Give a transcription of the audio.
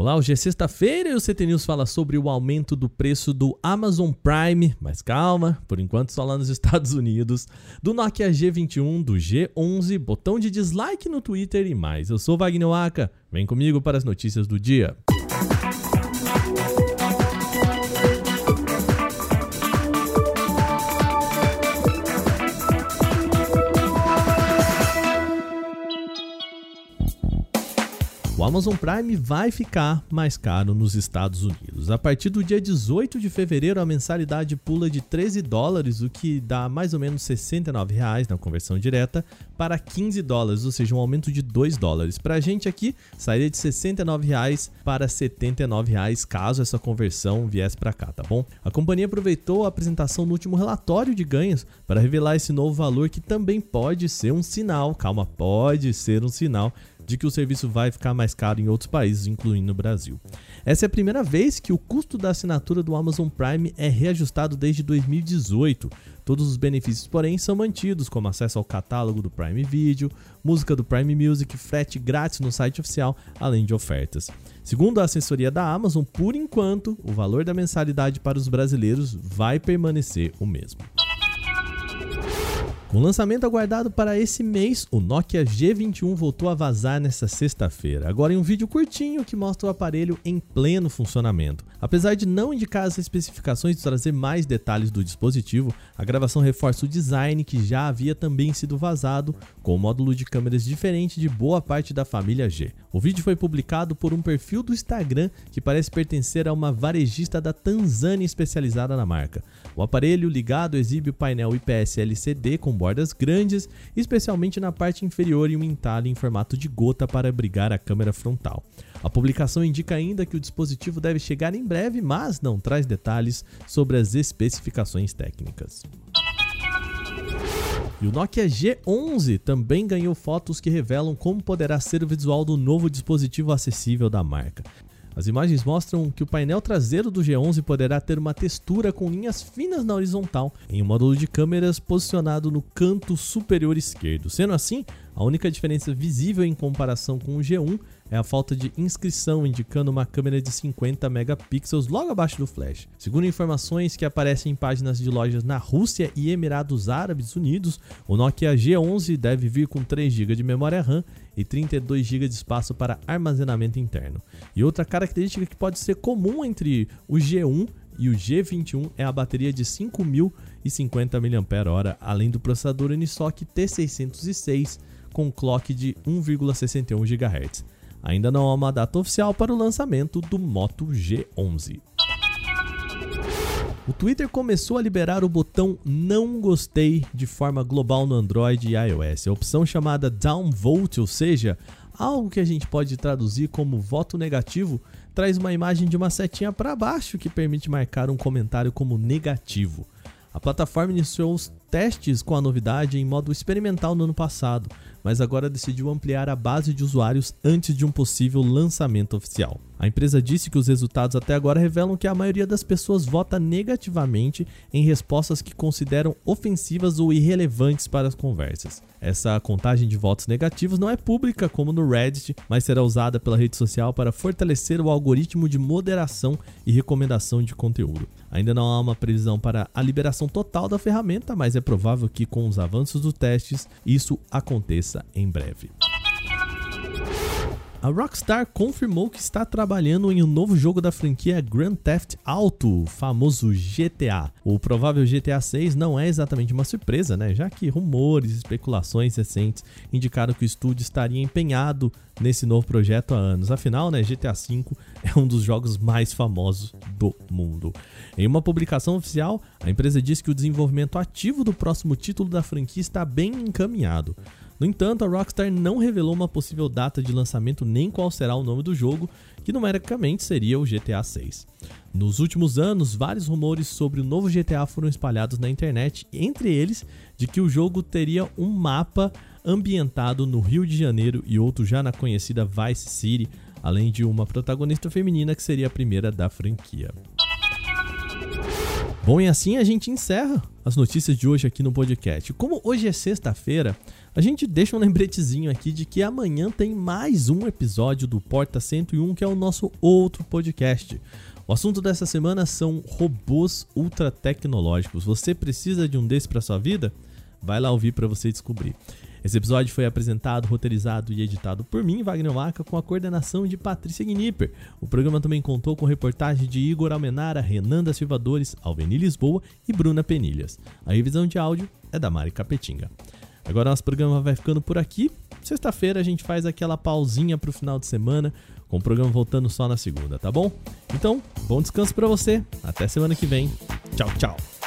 Olá, hoje é sexta-feira e o CT News fala sobre o aumento do preço do Amazon Prime, mas calma, por enquanto só lá nos Estados Unidos, do Nokia G21, do G11, botão de dislike no Twitter e mais. Eu sou Wagner Waka, vem comigo para as notícias do dia. O Amazon Prime vai ficar mais caro nos Estados Unidos. A partir do dia 18 de fevereiro, a mensalidade pula de 13 dólares, o que dá mais ou menos 69 reais na conversão direta, para 15 dólares, ou seja, um aumento de 2 dólares. Para a gente aqui, sairia de 69 reais para 79 reais, caso essa conversão viesse para cá, tá bom? A companhia aproveitou a apresentação no último relatório de ganhos para revelar esse novo valor que também pode ser um sinal, calma, pode ser um sinal de que o serviço vai ficar mais caro em outros países, incluindo o Brasil. Essa é a primeira vez que o custo da assinatura do Amazon Prime é reajustado desde 2018. Todos os benefícios, porém, são mantidos, como acesso ao catálogo do Prime Video, música do Prime Music, frete grátis no site oficial, além de ofertas. Segundo a assessoria da Amazon, por enquanto, o valor da mensalidade para os brasileiros vai permanecer o mesmo. Com lançamento aguardado para esse mês, o Nokia G21 voltou a vazar nesta sexta-feira, agora em um vídeo curtinho que mostra o aparelho em pleno funcionamento. Apesar de não indicar as especificações e trazer mais detalhes do dispositivo, a gravação reforça o design que já havia também sido vazado, com um módulo de câmeras diferente de boa parte da família G. O vídeo foi publicado por um perfil do Instagram que parece pertencer a uma varejista da Tanzânia especializada na marca. O aparelho ligado exibe o painel IPS LCD com bordas grandes, especialmente na parte inferior e um entalhe em formato de gota para abrigar a câmera frontal. A publicação indica ainda que o dispositivo deve chegar em breve, mas não traz detalhes sobre as especificações técnicas. E o Nokia G11 também ganhou fotos que revelam como poderá ser o visual do novo dispositivo acessível da marca. As imagens mostram que o painel traseiro do G11 poderá ter uma textura com linhas finas na horizontal, em um módulo de câmeras posicionado no canto superior esquerdo. Sendo assim, a única diferença visível em comparação com o G1 é a falta de inscrição, indicando uma câmera de 50 megapixels logo abaixo do flash. Segundo informações que aparecem em páginas de lojas na Rússia e Emirados Árabes Unidos, o Nokia G11 deve vir com 3 GB de memória RAM e 32 GB de espaço para armazenamento interno. E outra característica que pode ser comum entre o G1 e o G21 é a bateria de 5050 mAh, além do processador Unisoc T606 com clock de 1,61 GHz. Ainda não há uma data oficial para o lançamento do Moto G11. O Twitter começou a liberar o botão não gostei de forma global no Android e iOS. A opção chamada downvote, ou seja, algo que a gente pode traduzir como voto negativo, traz uma imagem de uma setinha para baixo que permite marcar um comentário como negativo. A plataforma iniciou os testes com a novidade em modo experimental no ano passado, mas agora decidiu ampliar a base de usuários antes de um possível lançamento oficial. A empresa disse que os resultados até agora revelam que a maioria das pessoas vota negativamente em respostas que consideram ofensivas ou irrelevantes para as conversas. Essa contagem de votos negativos não é pública como no Reddit, mas será usada pela rede social para fortalecer o algoritmo de moderação e recomendação de conteúdo. Ainda não há uma previsão para a liberação total da ferramenta, mas é provável que com os avanços dos testes isso aconteça em breve. A Rockstar confirmou que está trabalhando em um novo jogo da franquia Grand Theft Auto, famoso GTA. O provável GTA 6 não é exatamente uma surpresa, né? Já que rumores e especulações recentes indicaram que o estúdio estaria empenhado nesse novo projeto há anos. Afinal, né, GTA V é um dos jogos mais famosos do mundo. Em uma publicação oficial, a empresa diz que o desenvolvimento ativo do próximo título da franquia está bem encaminhado. No entanto, a Rockstar não revelou uma possível data de lançamento nem qual será o nome do jogo, que numericamente seria o GTA 6. Nos últimos anos, vários rumores sobre o novo GTA foram espalhados na internet, entre eles de que o jogo teria um mapa ambientado no Rio de Janeiro e outro já na conhecida Vice City, além de uma protagonista feminina que seria a primeira da franquia. Bom, e assim a gente encerra as notícias de hoje aqui no podcast. Como hoje é sexta-feira, A gente deixa um lembretezinho aqui de que amanhã tem mais um episódio do Porta 101, que é o nosso outro podcast. O assunto dessa semana são robôs ultra tecnológicos. Você precisa de um desses para sua vida? Vai lá ouvir para você descobrir. Esse episódio foi apresentado, roteirizado e editado por mim, Wagner Waka, com a coordenação de Patrícia Gnipper. O programa também contou com reportagem de Igor Almenara, Renan da Silva Dores, Alveni Lisboa e Bruna Penilhas. A revisão de áudio é da Mari Capetinga. Agora nosso programa vai ficando por aqui. Sexta-feira a gente faz aquela pausinha pro final de semana, com o programa voltando só na segunda, tá bom? Então, bom descanso para você. Até semana que vem. Tchau, tchau.